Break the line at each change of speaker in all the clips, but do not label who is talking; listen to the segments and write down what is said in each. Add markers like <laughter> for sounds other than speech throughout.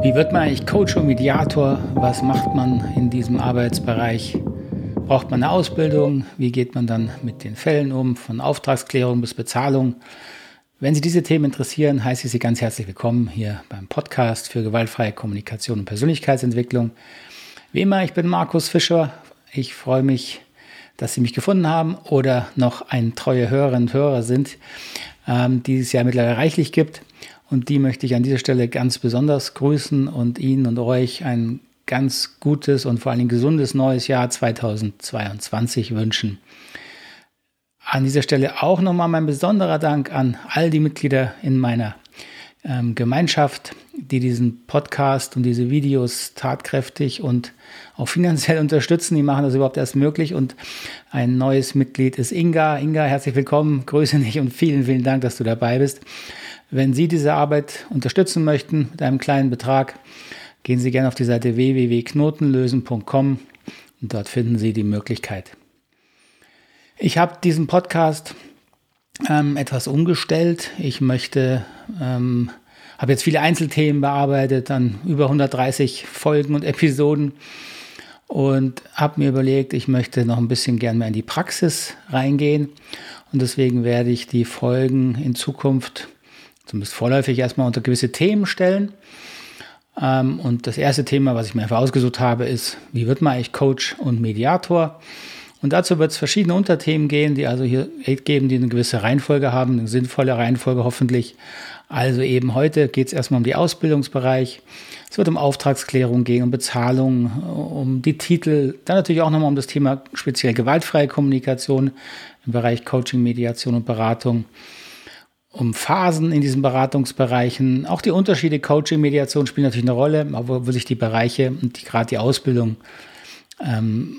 Wie wird man eigentlich Coach und Mediator? Was macht man in diesem Arbeitsbereich? Braucht man eine Ausbildung? Wie geht man dann mit den Fällen um, von Auftragsklärung bis Bezahlung? Wenn Sie diese Themen interessieren, heiße ich Sie ganz herzlich willkommen hier beim Podcast für gewaltfreie Kommunikation und Persönlichkeitsentwicklung. Wie immer, ich bin Markus Fischer. Ich freue mich, dass Sie mich gefunden haben oder noch ein treue Hörerinnen und Hörer sind, ähm, die es ja mittlerweile reichlich gibt. Und die möchte ich an dieser Stelle ganz besonders grüßen und Ihnen und euch ein ganz gutes und vor allem gesundes neues Jahr 2022 wünschen. An dieser Stelle auch nochmal mein besonderer Dank an all die Mitglieder in meiner ähm, Gemeinschaft, die diesen Podcast und diese Videos tatkräftig und auch finanziell <laughs> unterstützen. Die machen das überhaupt erst möglich. Und ein neues Mitglied ist Inga. Inga, herzlich willkommen, grüße dich und vielen, vielen Dank, dass du dabei bist. Wenn Sie diese Arbeit unterstützen möchten mit einem kleinen Betrag, gehen Sie gerne auf die Seite www.knotenlösen.com und dort finden Sie die Möglichkeit. Ich habe diesen Podcast ähm, etwas umgestellt. Ich möchte, ähm, habe jetzt viele Einzelthemen bearbeitet, dann über 130 Folgen und Episoden und habe mir überlegt, ich möchte noch ein bisschen gern mehr in die Praxis reingehen und deswegen werde ich die Folgen in Zukunft zumindest vorläufig erstmal unter gewisse Themen stellen. Ähm, und das erste Thema, was ich mir einfach ausgesucht habe, ist, wie wird man eigentlich Coach und Mediator? Und dazu wird es verschiedene Unterthemen gehen, die also hier geben, die eine gewisse Reihenfolge haben, eine sinnvolle Reihenfolge hoffentlich. Also eben heute geht es erstmal um den Ausbildungsbereich. Es wird um Auftragsklärung gehen, um Bezahlung, um die Titel, dann natürlich auch nochmal um das Thema speziell gewaltfreie Kommunikation im Bereich Coaching, Mediation und Beratung um Phasen in diesen Beratungsbereichen. Auch die Unterschiede Coaching, Mediation spielen natürlich eine Rolle, wo, sich die Bereiche und gerade die Ausbildung ähm,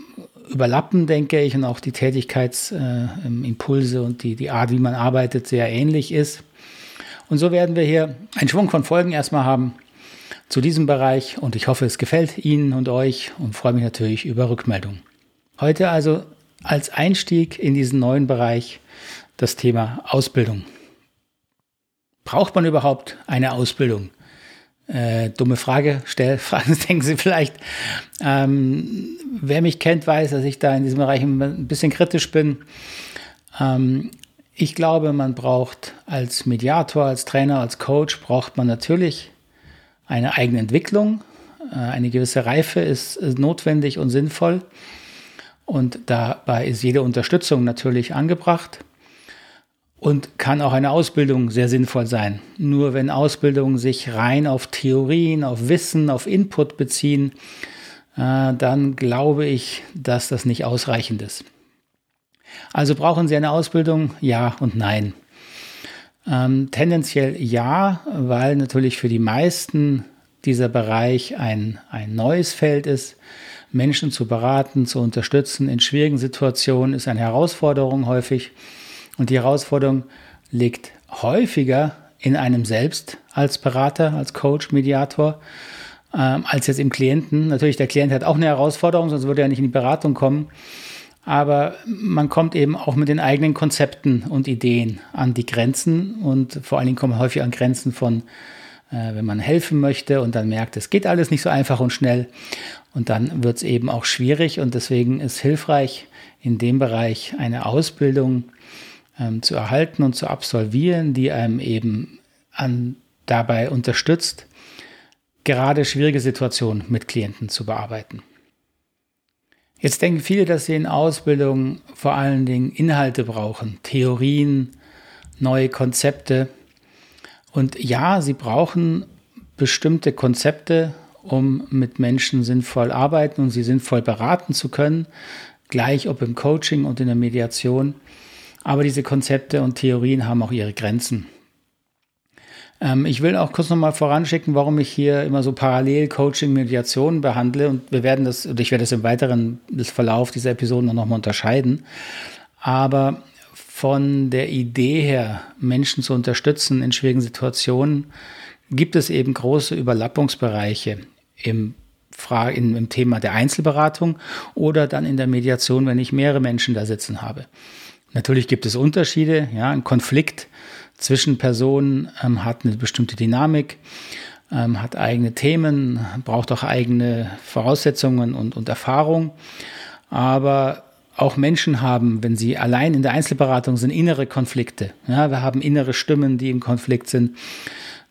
überlappen, denke ich, und auch die Tätigkeitsimpulse äh, und die, die Art, wie man arbeitet, sehr ähnlich ist. Und so werden wir hier einen Schwung von Folgen erstmal haben zu diesem Bereich und ich hoffe, es gefällt Ihnen und euch und freue mich natürlich über Rückmeldungen. Heute also als Einstieg in diesen neuen Bereich das Thema Ausbildung. Braucht man überhaupt eine Ausbildung? Äh, dumme Frage, stell, <laughs> Fragen, denken Sie vielleicht. Ähm, wer mich kennt, weiß, dass ich da in diesem Bereich ein bisschen kritisch bin. Ähm, ich glaube, man braucht als Mediator, als Trainer, als Coach, braucht man natürlich eine eigene Entwicklung. Äh, eine gewisse Reife ist, ist notwendig und sinnvoll. Und dabei ist jede Unterstützung natürlich angebracht und kann auch eine Ausbildung sehr sinnvoll sein. Nur wenn Ausbildungen sich rein auf Theorien, auf Wissen, auf Input beziehen, äh, dann glaube ich, dass das nicht ausreichend ist. Also brauchen Sie eine Ausbildung? Ja und nein. Ähm, tendenziell ja, weil natürlich für die meisten dieser Bereich ein, ein neues Feld ist. Menschen zu beraten, zu unterstützen in schwierigen Situationen ist eine Herausforderung häufig. Und die Herausforderung liegt häufiger in einem selbst als Berater, als Coach, Mediator, ähm, als jetzt im Klienten. Natürlich, der Klient hat auch eine Herausforderung, sonst würde er nicht in die Beratung kommen. Aber man kommt eben auch mit den eigenen Konzepten und Ideen an die Grenzen und vor allen Dingen kommen häufig an Grenzen von, äh, wenn man helfen möchte und dann merkt, es geht alles nicht so einfach und schnell. Und dann wird es eben auch schwierig und deswegen ist hilfreich in dem Bereich eine Ausbildung ähm, zu erhalten und zu absolvieren, die einem eben an, dabei unterstützt, gerade schwierige Situationen mit Klienten zu bearbeiten. Jetzt denken viele, dass sie in Ausbildung vor allen Dingen Inhalte brauchen, Theorien, neue Konzepte. Und ja, sie brauchen bestimmte Konzepte, um mit Menschen sinnvoll arbeiten und sie sinnvoll beraten zu können, gleich ob im Coaching und in der Mediation. Aber diese Konzepte und Theorien haben auch ihre Grenzen. Ähm, ich will auch kurz nochmal voranschicken, warum ich hier immer so parallel Coaching, Mediation behandle. Und wir werden das, oder ich werde das im weiteren Verlauf dieser Episoden noch mal unterscheiden. Aber von der Idee her, Menschen zu unterstützen in schwierigen Situationen, gibt es eben große Überlappungsbereiche im, im Thema der Einzelberatung oder dann in der Mediation, wenn ich mehrere Menschen da sitzen habe. Natürlich gibt es Unterschiede. Ja, ein Konflikt zwischen Personen ähm, hat eine bestimmte Dynamik. ähm, hat eigene Themen, braucht auch eigene Voraussetzungen und, und Erfahrung. Aber auch Menschen haben, wenn sie allein in der Einzelberatung sind, innere Konflikte. Ja, wir haben innere Stimmen, die im Konflikt sind.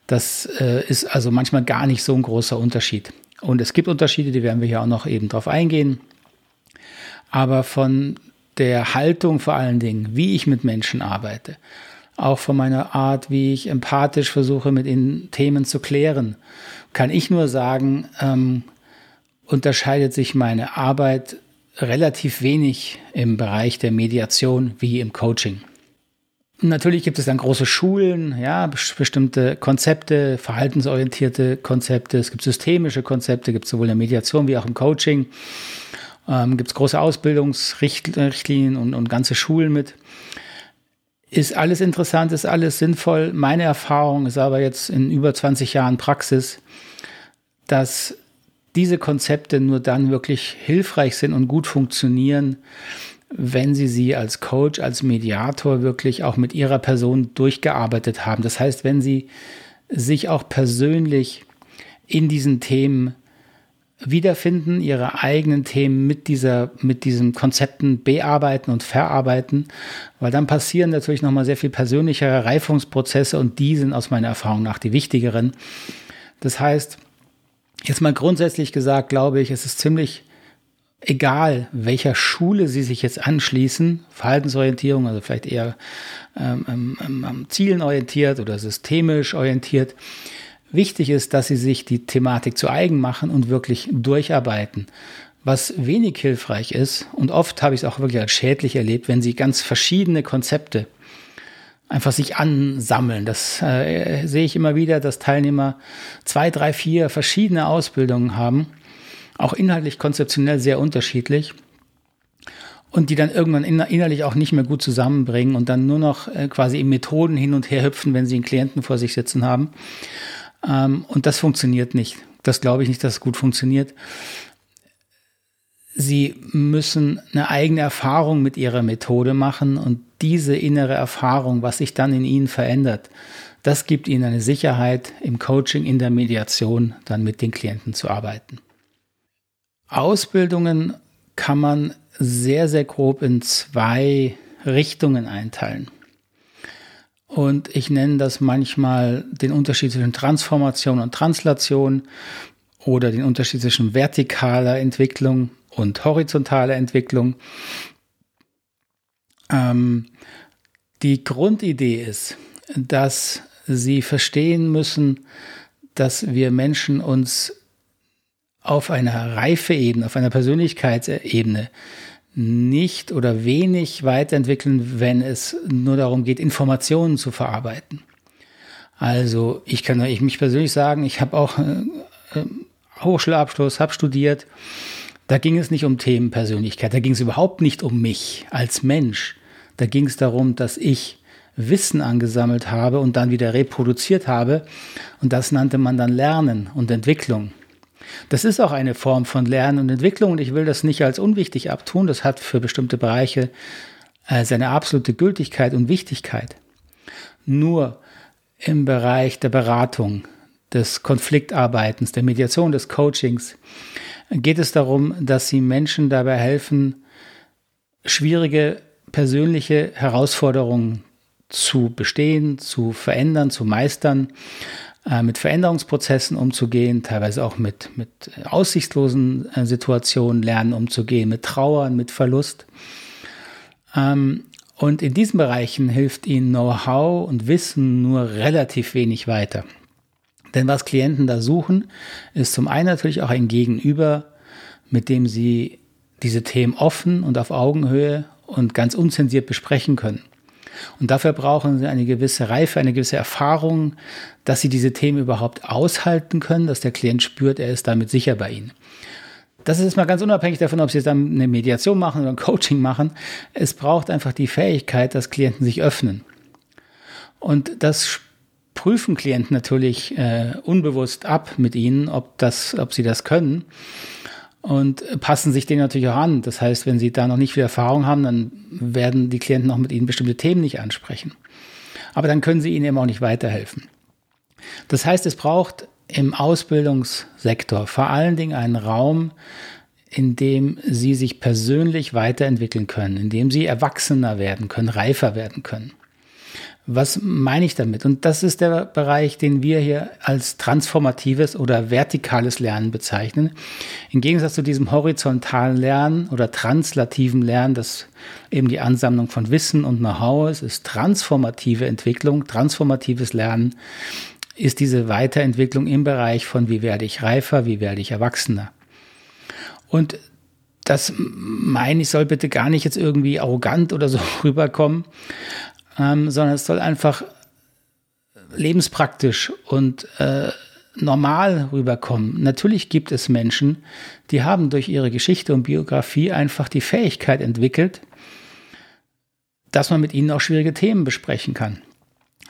Das äh, ist also manchmal gar nicht so ein großer Unterschied. Und es gibt Unterschiede, die werden wir hier auch noch eben drauf eingehen. Aber von der Haltung vor allen Dingen, wie ich mit Menschen arbeite, auch von meiner Art, wie ich empathisch versuche, mit ihnen Themen zu klären, kann ich nur sagen, ähm, unterscheidet sich meine Arbeit relativ wenig im Bereich der Mediation wie im Coaching. Natürlich gibt es dann große Schulen, ja, bestimmte Konzepte, verhaltensorientierte Konzepte, es gibt systemische Konzepte, gibt es sowohl in der Mediation wie auch im Coaching. Ähm, gibt es große Ausbildungsrichtlinien und, und ganze Schulen mit. Ist alles interessant, ist alles sinnvoll. Meine Erfahrung ist aber jetzt in über 20 Jahren Praxis, dass diese Konzepte nur dann wirklich hilfreich sind und gut funktionieren, wenn Sie sie als Coach, als Mediator wirklich auch mit Ihrer Person durchgearbeitet haben. Das heißt, wenn Sie sich auch persönlich in diesen Themen wiederfinden, ihre eigenen Themen mit dieser, mit diesen Konzepten bearbeiten und verarbeiten, weil dann passieren natürlich nochmal sehr viel persönlichere Reifungsprozesse und die sind aus meiner Erfahrung nach die wichtigeren. Das heißt, jetzt mal grundsätzlich gesagt, glaube ich, es ist ziemlich egal, welcher Schule Sie sich jetzt anschließen, Verhaltensorientierung, also vielleicht eher ähm, ähm, ähm Zielen orientiert oder systemisch orientiert, Wichtig ist, dass sie sich die Thematik zu eigen machen und wirklich durcharbeiten. Was wenig hilfreich ist, und oft habe ich es auch wirklich als schädlich erlebt, wenn sie ganz verschiedene Konzepte einfach sich ansammeln. Das äh, sehe ich immer wieder, dass Teilnehmer zwei, drei, vier verschiedene Ausbildungen haben, auch inhaltlich konzeptionell sehr unterschiedlich und die dann irgendwann innerlich auch nicht mehr gut zusammenbringen und dann nur noch äh, quasi in Methoden hin und her hüpfen, wenn sie einen Klienten vor sich sitzen haben. Ähm, und das funktioniert nicht. Das glaube ich nicht, dass es gut funktioniert. Sie müssen eine eigene Erfahrung mit ihrer Methode machen und diese innere Erfahrung, was sich dann in ihnen verändert, das gibt ihnen eine Sicherheit im Coaching, in der Mediation, dann mit den Klienten zu arbeiten. Ausbildungen kann man sehr, sehr grob in zwei Richtungen einteilen. Und ich nenne das manchmal den Unterschied zwischen Transformation und Translation oder den Unterschied zwischen vertikaler Entwicklung und horizontaler Entwicklung. Ähm, die Grundidee ist, dass Sie verstehen müssen, dass wir Menschen uns auf einer Reifeebene, auf einer Persönlichkeitsebene nicht oder wenig weiterentwickeln, wenn es nur darum geht, Informationen zu verarbeiten. Also ich kann ich mich persönlich sagen, ich habe auch äh, äh, Hochschulabschluss, habe studiert. Da ging es nicht um Themenpersönlichkeit, da ging es überhaupt nicht um mich als Mensch. Da ging es darum, dass ich Wissen angesammelt habe und dann wieder reproduziert habe. Und das nannte man dann Lernen und Entwicklung. Das ist auch eine Form von Lernen und Entwicklung und ich will das nicht als unwichtig abtun. Das hat für bestimmte Bereiche äh, seine absolute Gültigkeit und Wichtigkeit. Nur im Bereich der Beratung, des Konfliktarbeitens, der Mediation, des Coachings geht es darum, dass sie Menschen dabei helfen, schwierige persönliche Herausforderungen zu bestehen, zu verändern, zu meistern äh, mit Veränderungsprozessen umzugehen, teilweise auch mit, mit aussichtslosen äh, Situationen lernen umzugehen, mit Trauern, mit Verlust. Ähm, und in diesen Bereichen hilft ihnen Know-how und Wissen nur relativ wenig weiter. Denn was Klienten da suchen, ist zum einen natürlich auch ein Gegenüber, mit dem sie diese Themen offen und auf Augenhöhe und ganz unzensiert besprechen können. Und dafür brauchen sie eine gewisse Reife, eine gewisse Erfahrung, dass sie diese Themen überhaupt aushalten können, dass der Klient spürt, er ist damit sicher bei ihnen. Das ist jetzt mal ganz unabhängig davon, ob sie jetzt dann eine Mediation machen oder ein Coaching machen. Es braucht einfach die Fähigkeit, dass Klienten sich öffnen. Und das prüfen Klienten natürlich äh, unbewusst ab mit ihnen, ob, das, ob sie das können und passen sich denen natürlich auch an. Das heißt, wenn sie da noch nicht viel Erfahrung haben, dann werden die Klienten auch mit ihnen bestimmte Themen nicht ansprechen. Aber dann können sie ihnen eben auch nicht weiterhelfen. Das heißt, es braucht im Ausbildungssektor vor allen Dingen einen Raum, in dem sie sich persönlich weiterentwickeln können, in dem sie erwachsener werden können, reifer werden können. Was meine ich damit? Und das ist der Bereich, den wir hier als transformatives oder vertikales Lernen bezeichnen. Im Gegensatz zu diesem horizontalen Lernen oder translativen Lernen, das eben die Ansammlung von Wissen und Know-how ist, ist transformative Entwicklung, transformatives Lernen ist diese Weiterentwicklung im Bereich von wie werde ich reifer, wie werde ich erwachsener. Und das meine ich, soll bitte gar nicht jetzt irgendwie arrogant oder so <laughs> rüberkommen, ähm, sondern es soll einfach lebenspraktisch und äh, normal rüberkommen. Natürlich gibt es Menschen, die haben durch ihre Geschichte und Biografie einfach die Fähigkeit entwickelt, dass man mit ihnen auch schwierige Themen besprechen kann.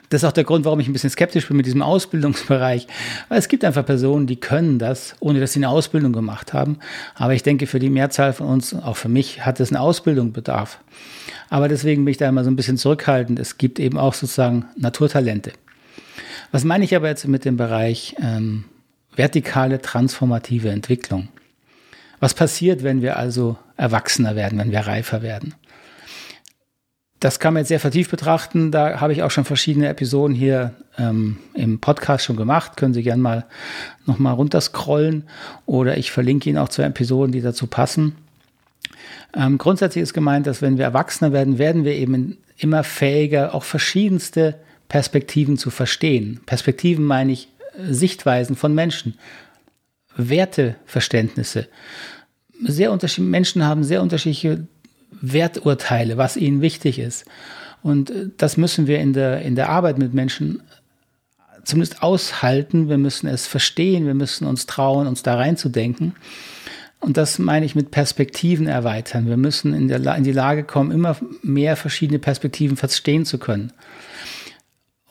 Das ist auch der Grund, warum ich ein bisschen skeptisch bin mit diesem Ausbildungsbereich. Weil es gibt einfach Personen, die können das, ohne dass sie eine Ausbildung gemacht haben. Aber ich denke, für die Mehrzahl von uns, auch für mich, hat es eine Ausbildung bedarf. Aber deswegen bin ich da immer so ein bisschen zurückhaltend. Es gibt eben auch sozusagen Naturtalente. Was meine ich aber jetzt mit dem Bereich ähm, vertikale transformative Entwicklung? Was passiert, wenn wir also erwachsener werden, wenn wir reifer werden? Das kann man jetzt sehr vertieft betrachten. Da habe ich auch schon verschiedene Episoden hier ähm, im Podcast schon gemacht. Können Sie gerne mal nochmal runterscrollen oder ich verlinke Ihnen auch zwei Episoden, die dazu passen. Ähm, grundsätzlich ist gemeint, dass wenn wir Erwachsener werden, werden wir eben immer fähiger, auch verschiedenste Perspektiven zu verstehen. Perspektiven meine ich äh, Sichtweisen von Menschen, Werteverständnisse. Sehr unterschiedliche Menschen haben sehr unterschiedliche Werturteile, was ihnen wichtig ist. Und äh, das müssen wir in der, in der Arbeit mit Menschen zumindest aushalten. Wir müssen es verstehen. Wir müssen uns trauen, uns da reinzudenken. Und das meine ich mit Perspektiven erweitern. Wir müssen in, der, in die Lage kommen, immer mehr verschiedene Perspektiven verstehen zu können.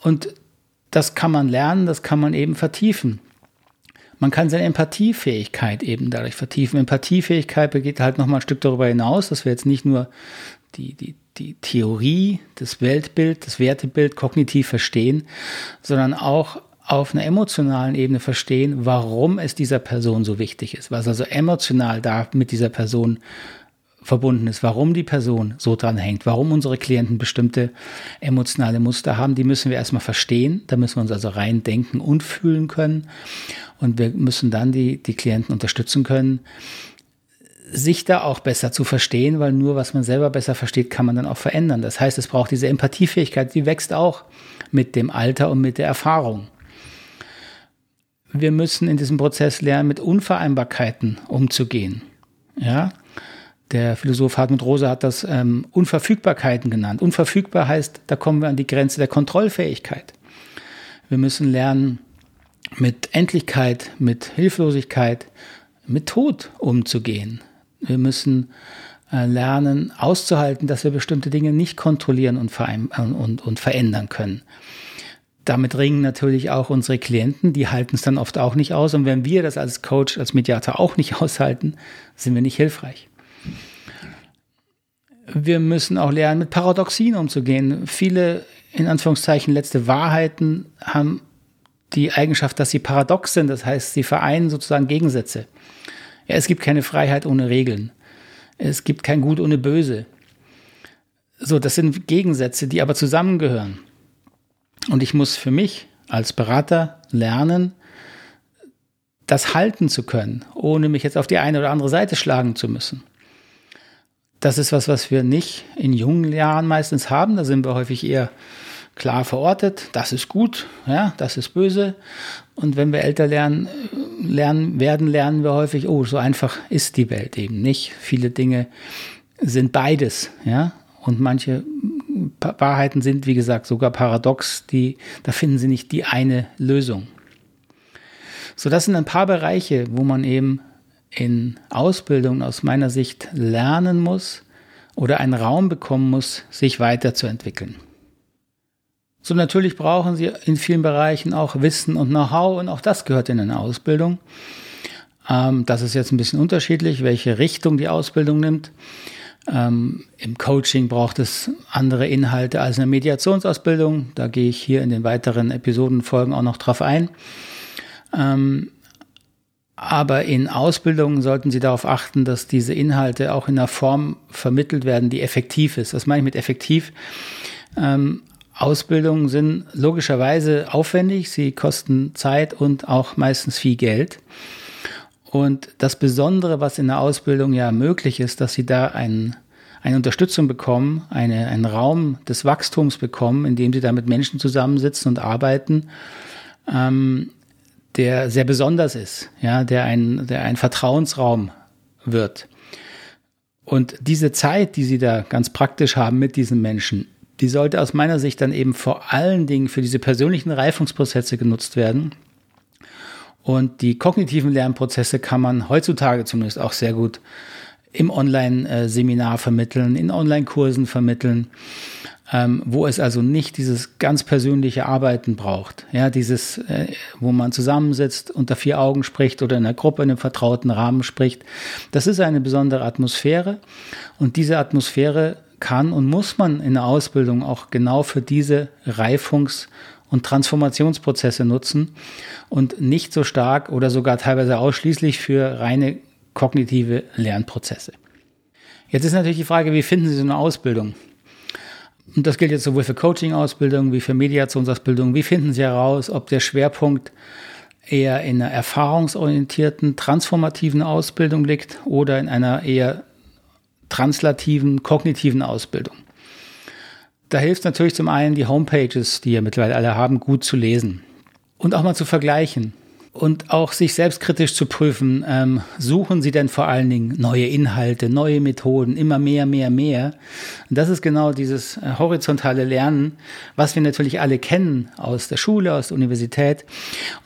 Und das kann man lernen, das kann man eben vertiefen. Man kann seine Empathiefähigkeit eben dadurch vertiefen. Empathiefähigkeit geht halt nochmal ein Stück darüber hinaus, dass wir jetzt nicht nur die, die, die Theorie, das Weltbild, das Wertebild kognitiv verstehen, sondern auch auf einer emotionalen Ebene verstehen, warum es dieser Person so wichtig ist, was also emotional da mit dieser Person verbunden ist, warum die Person so dran hängt, warum unsere Klienten bestimmte emotionale Muster haben, die müssen wir erstmal verstehen, da müssen wir uns also rein denken und fühlen können und wir müssen dann die, die Klienten unterstützen können, sich da auch besser zu verstehen, weil nur was man selber besser versteht, kann man dann auch verändern. Das heißt, es braucht diese Empathiefähigkeit, die wächst auch mit dem Alter und mit der Erfahrung wir müssen in diesem Prozess lernen, mit Unvereinbarkeiten umzugehen. Ja, der Philosoph Hartmut Rose hat das ähm, Unverfügbarkeiten genannt. Unverfügbar heißt, da kommen wir an die Grenze der Kontrollfähigkeit. Wir müssen lernen, mit Endlichkeit, mit Hilflosigkeit, mit Tod umzugehen. Wir müssen äh, lernen, auszuhalten, dass wir bestimmte Dinge nicht kontrollieren und, und, und verändern können. Damit ringen natürlich auch unsere Klienten, die halten es dann oft auch nicht aus. Und wenn wir das als Coach, als Mediator auch nicht <laughs> aushalten, sind wir nicht hilfreich. Wir müssen auch lernen, mit Paradoxien umzugehen. Viele, in Anführungszeichen, letzte Wahrheiten haben die Eigenschaft, dass sie paradox sind. Das heißt, sie vereinen sozusagen Gegensätze. Ja, es gibt keine Freiheit ohne Regeln. Es gibt kein Gut ohne Böse. So, das sind Gegensätze, die aber zusammengehören. Und ich muss für mich als Berater lernen, das halten zu können, ohne mich jetzt auf die eine oder andere Seite schlagen zu müssen. Das ist was, was wir nicht in jungen Jahren meistens haben. Da sind wir häufig eher klar verortet. Das ist gut, ja, das ist böse. Und wenn wir älter lernen, lernen werden, lernen wir häufig, oh, so einfach ist die Welt eben nicht. Viele Dinge sind beides, ja. Und manche Wahrheiten sind, wie gesagt, sogar paradox. Die, da finden Sie nicht die eine Lösung. So, das sind ein paar Bereiche, wo man eben in Ausbildung aus meiner Sicht lernen muss oder einen Raum bekommen muss, sich weiterzuentwickeln. So natürlich brauchen Sie in vielen Bereichen auch Wissen und Know-how und auch das gehört in eine Ausbildung. Ähm, das ist jetzt ein bisschen unterschiedlich, welche Richtung die Ausbildung nimmt. Ähm, Im Coaching braucht es andere Inhalte als eine Mediationsausbildung. Da gehe ich hier in den weiteren Episodenfolgen auch noch drauf ein. Ähm, aber in Ausbildungen sollten Sie darauf achten, dass diese Inhalte auch in einer Form vermittelt werden, die effektiv ist. Was meine ich mit effektiv? Ähm, Ausbildungen sind logischerweise aufwendig, sie kosten Zeit und auch meistens viel Geld. Und das Besondere, was in der Ausbildung ja möglich ist, dass Sie da einen, eine Unterstützung bekommen, eine, einen Raum des Wachstums bekommen, in dem Sie da mit Menschen zusammensitzen und arbeiten, ähm, der sehr besonders ist, ja, der ein, der ein Vertrauensraum wird. Und diese Zeit, die Sie da ganz praktisch haben mit diesen Menschen, die sollte aus meiner Sicht dann eben vor allen Dingen für diese persönlichen Reifungsprozesse genutzt werden. Und die kognitiven Lernprozesse kann man heutzutage zumindest auch sehr gut im Online-Seminar vermitteln, in Online-Kursen vermitteln ähm, wo es also nicht dieses ganz persönliche Arbeiten braucht. Ja, dieses, äh, wo man zusammensitzt, unter vier Augen spricht oder in einer Gruppe in einem vertrauten Rahmen spricht. Das ist eine besondere Atmosphäre und diese Atmosphäre kann und muss man in der Ausbildung auch genau für diese Reifungs- und Transformationsprozesse nutzen und nicht so stark oder sogar teilweise ausschließlich für reine kognitive Lernprozesse. Jetzt ist natürlich die Frage, wie finden Sie so eine Ausbildung? Und das gilt jetzt sowohl für Coaching-Ausbildung wie für Mediationsausbildung. Wie finden Sie heraus, ob der Schwerpunkt eher in einer erfahrungsorientierten, transformativen Ausbildung liegt oder in einer eher translativen, kognitiven Ausbildung? Da hilft natürlich zum einen die Homepages, die ja mittlerweile alle haben, gut zu lesen und auch mal zu vergleichen und auch sich selbstkritisch zu prüfen, ähm, suchen Sie denn vor allen Dingen neue Inhalte, neue Methoden, immer mehr, mehr, mehr. Und das ist genau dieses äh, horizontale Lernen, was wir natürlich alle kennen aus der Schule, aus der Universität.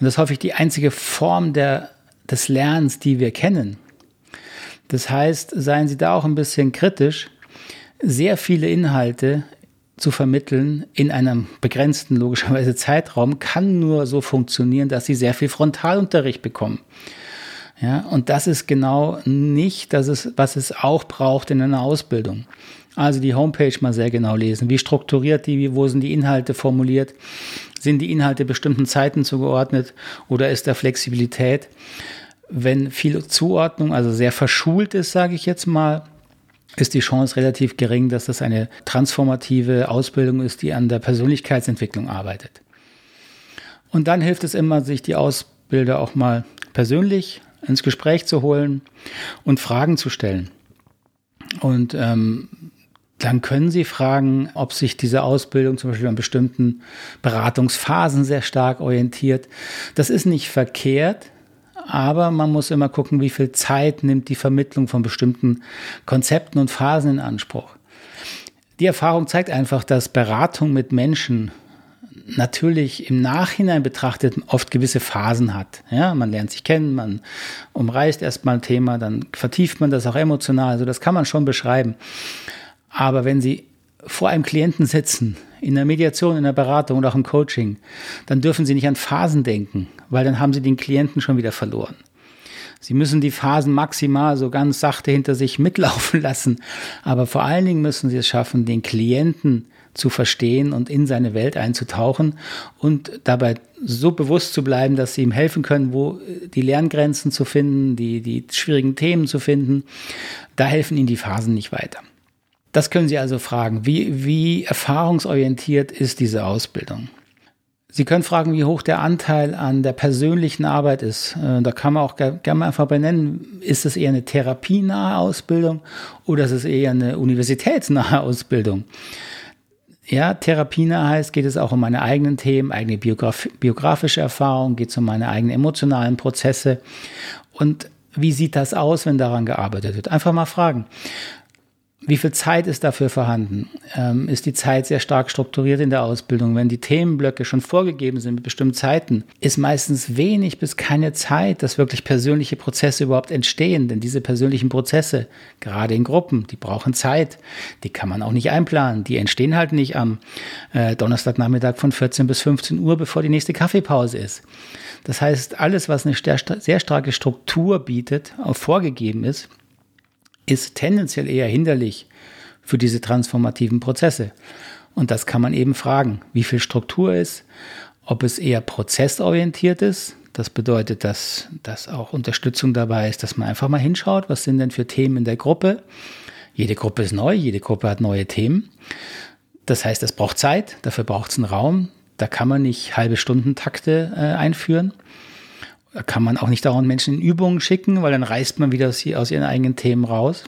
Und das ist häufig die einzige Form der, des Lernens, die wir kennen. Das heißt, seien Sie da auch ein bisschen kritisch. Sehr viele Inhalte zu vermitteln in einem begrenzten, logischerweise Zeitraum, kann nur so funktionieren, dass sie sehr viel Frontalunterricht bekommen. Ja, und das ist genau nicht das ist, was es auch braucht in einer Ausbildung. Also die Homepage mal sehr genau lesen. Wie strukturiert die, wo sind die Inhalte formuliert? Sind die Inhalte bestimmten Zeiten zugeordnet oder ist da Flexibilität? Wenn viel Zuordnung, also sehr verschult ist, sage ich jetzt mal, ist die Chance relativ gering, dass das eine transformative Ausbildung ist, die an der Persönlichkeitsentwicklung arbeitet. Und dann hilft es immer, sich die Ausbilder auch mal persönlich ins Gespräch zu holen und Fragen zu stellen. Und ähm, dann können Sie fragen, ob sich diese Ausbildung zum Beispiel an bestimmten Beratungsphasen sehr stark orientiert. Das ist nicht verkehrt, aber man muss immer gucken, wie viel Zeit nimmt die Vermittlung von bestimmten Konzepten und Phasen in Anspruch. Die Erfahrung zeigt einfach, dass Beratung mit Menschen natürlich im Nachhinein betrachtet oft gewisse Phasen hat. Ja, man lernt sich kennen, man umreißt erstmal ein Thema, dann vertieft man das auch emotional. Also das kann man schon beschreiben. Aber wenn Sie vor einem Klienten sitzen, in der Mediation, in der Beratung und auch im Coaching, dann dürfen Sie nicht an Phasen denken, weil dann haben Sie den Klienten schon wieder verloren. Sie müssen die Phasen maximal so ganz sachte hinter sich mitlaufen <laughs> lassen, aber vor allen Dingen müssen Sie es schaffen, den Klienten zu verstehen und in seine Welt einzutauchen und dabei so bewusst zu bleiben, dass Sie ihm helfen können, wo die Lerngrenzen zu finden, die, die schwierigen Themen zu finden. Da helfen Ihnen die Phasen nicht weiter. Das können Sie also fragen. Wie, wie erfahrungsorientiert ist diese Ausbildung? Sie können fragen, wie hoch der Anteil an der persönlichen Arbeit ist. Äh, da kann man auch gerne mal einfach benennen, ist es eher eine therapienahe Ausbildung oder ist es eher eine universitätsnahe <laughs> Ausbildung? Ja, therapienah heißt, geht es auch um meine eigenen Themen, eigene Biograf biografische Erfahrung, geht es um meine eigenen emotionalen Prozesse. Und wie sieht das aus, wenn daran gearbeitet wird? Einfach mal fragen. Wie viel Zeit ist dafür vorhanden? Ähm, ist die Zeit sehr stark strukturiert in der Ausbildung? Wenn die Themenblöcke schon vorgegeben sind mit bestimmten Zeiten, ist meistens wenig bis keine Zeit, dass wirklich persönliche Prozesse überhaupt entstehen. Denn diese persönlichen Prozesse, gerade in Gruppen, die brauchen Zeit. Die kann man auch nicht einplanen. Die entstehen halt nicht am äh, Donnerstagnachmittag von 14 bis 15 Uhr, bevor die nächste Kaffeepause ist. Das heißt, alles, was eine sehr starke Struktur bietet, auch vorgegeben ist, ist tendenziell eher hinderlich für diese transformativen Prozesse. Und das kann man eben fragen, wie viel Struktur ist, ob es eher prozessorientiert ist, Das bedeutet, dass, dass auch Unterstützung dabei ist, dass man einfach mal hinschaut, was sind denn für Themen in der Gruppe. Jede Gruppe ist neu, jede Gruppe hat neue Themen. Das heißt, es braucht Zeit, dafür braucht es einen Raum. Da kann man nicht halbe Stundentakte äh, einführen. Da kann man auch nicht dauernd Menschen in Übungen schicken, weil dann reißt man wieder aus, ihren eigenen Themen raus.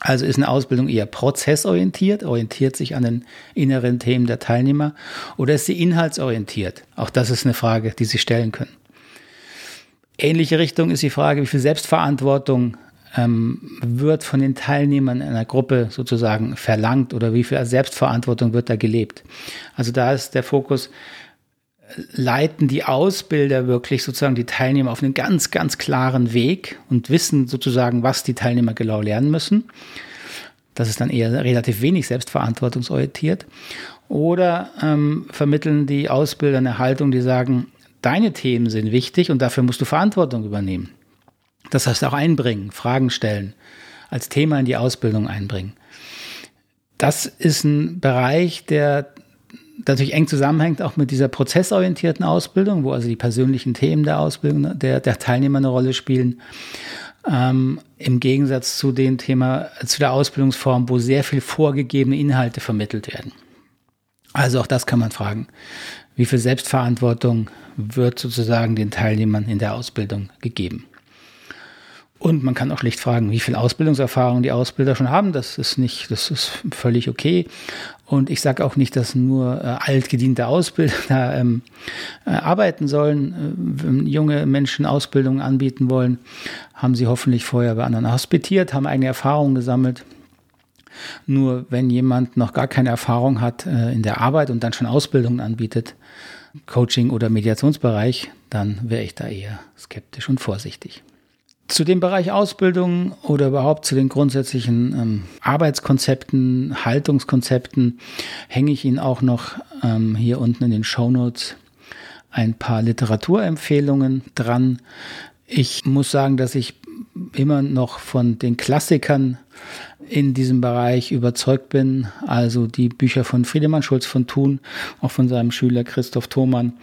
Also ist eine Ausbildung eher prozessorientiert, orientiert sich an den inneren Themen der Teilnehmer oder ist sie inhaltsorientiert? Auch das ist eine Frage, die Sie stellen können. Ähnliche Richtung ist die Frage, wie viel Selbstverantwortung ähm, wird von den Teilnehmern in einer Gruppe sozusagen verlangt oder wie viel Selbstverantwortung wird da gelebt. Also da ist der Fokus, leiten die Ausbilder wirklich sozusagen die Teilnehmer auf einen ganz, ganz klaren Weg und wissen sozusagen, was die Teilnehmer genau lernen müssen. Das ist dann eher relativ wenig selbstverantwortungsorientiert. Oder ähm, vermitteln die Ausbilder eine Haltung, die sagen, deine Themen sind wichtig und dafür musst du Verantwortung übernehmen. Das heißt auch einbringen, Fragen stellen, als Thema in die Ausbildung einbringen. Das ist ein Bereich, der natürlich eng zusammenhängt auch mit dieser prozessorientierten Ausbildung, wo also die persönlichen Themen der Ausbildung der, der Teilnehmer eine Rolle spielen. Ähm, Im Gegensatz zu dem Thema, zu der Ausbildungsform, wo sehr viel vorgegebene Inhalte vermittelt werden. Also auch das kann man fragen. Wie viel Selbstverantwortung wird sozusagen den Teilnehmern in der Ausbildung gegeben? Und man kann auch schlicht fragen, wie viel Ausbildungserfahrung die Ausbilder schon haben. Das ist nicht, das ist völlig okay. Und ich sage auch nicht, dass nur äh, altgediente Ausbilder <laughs> da ähm, äh, arbeiten sollen. Äh, wenn junge Menschen Ausbildung anbieten wollen, haben sie hoffentlich vorher bei anderen hospitiert, haben eigene Erfahrungen gesammelt. Nur wenn jemand noch gar keine Erfahrung hat äh, in der Arbeit und dann schon Ausbildungen anbietet, Coaching oder Mediationsbereich, dann wäre ich da eher skeptisch und vorsichtig. Zu dem Bereich Ausbildung oder überhaupt zu den grundsätzlichen ähm, Arbeitskonzepten, Haltungskonzepten hänge ich Ihnen auch noch ähm, hier unten in den Show Notes ein paar Literaturempfehlungen dran. Ich muss sagen, dass ich immer noch von den Klassikern in diesem Bereich überzeugt bin. Also die Bücher von Friedemann Schulz von Thun, auch von seinem Schüler Christoph Thomann,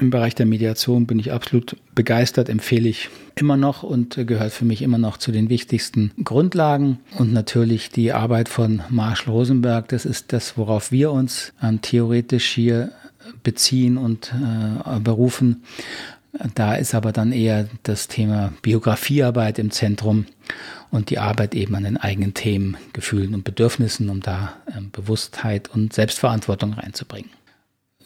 im Bereich der Mediation bin ich absolut begeistert, empfehle ich immer noch und gehört für mich immer noch zu den wichtigsten Grundlagen. Und natürlich die Arbeit von Marshall Rosenberg, das ist das, worauf wir uns ähm, theoretisch hier beziehen und äh, berufen. Da ist aber dann eher das Thema Biografiearbeit im Zentrum und die Arbeit eben an den eigenen Themen, Gefühlen und Bedürfnissen, um da äh, Bewusstheit und Selbstverantwortung reinzubringen.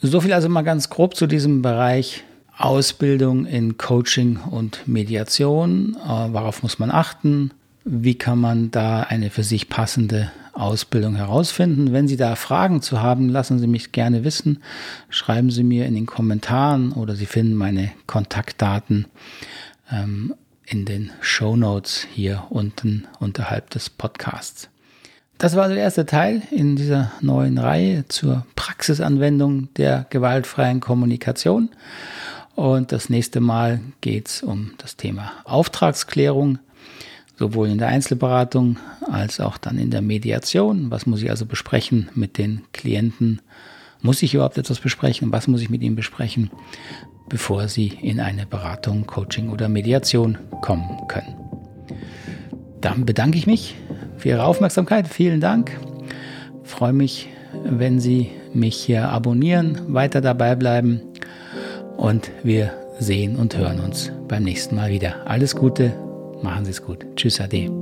So viel also mal ganz grob zu diesem Bereich Ausbildung in Coaching und Mediation. Äh, worauf muss man achten? Wie kann man da eine für sich passende Ausbildung herausfinden? Wenn Sie da Fragen zu haben, lassen Sie mich gerne wissen. Schreiben Sie mir in den Kommentaren oder Sie finden meine Kontaktdaten ähm, in den Show Notes hier unten unterhalb des Podcasts. Das war also der erste Teil in dieser neuen Reihe zur Praxisanwendung der gewaltfreien Kommunikation. Und das nächste Mal geht es um das Thema Auftragsklärung, sowohl in der Einzelberatung als auch dann in der Mediation. Was muss ich also besprechen mit den Klienten? Muss ich überhaupt etwas besprechen? Was muss ich mit ihnen besprechen, bevor sie in eine Beratung, Coaching oder Mediation kommen können? Dann bedanke ich mich für Ihre Aufmerksamkeit. Vielen Dank. Ich freue mich, wenn Sie mich hier abonnieren, weiter dabei bleiben und wir sehen und hören uns beim nächsten Mal wieder. Alles Gute, machen Sie es gut. Tschüss, Ade.